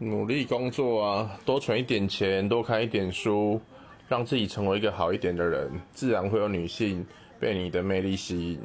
努力工作啊多存一点钱多看一点书让自己成为一个好一点的人自然会有女性被你的魅力吸引。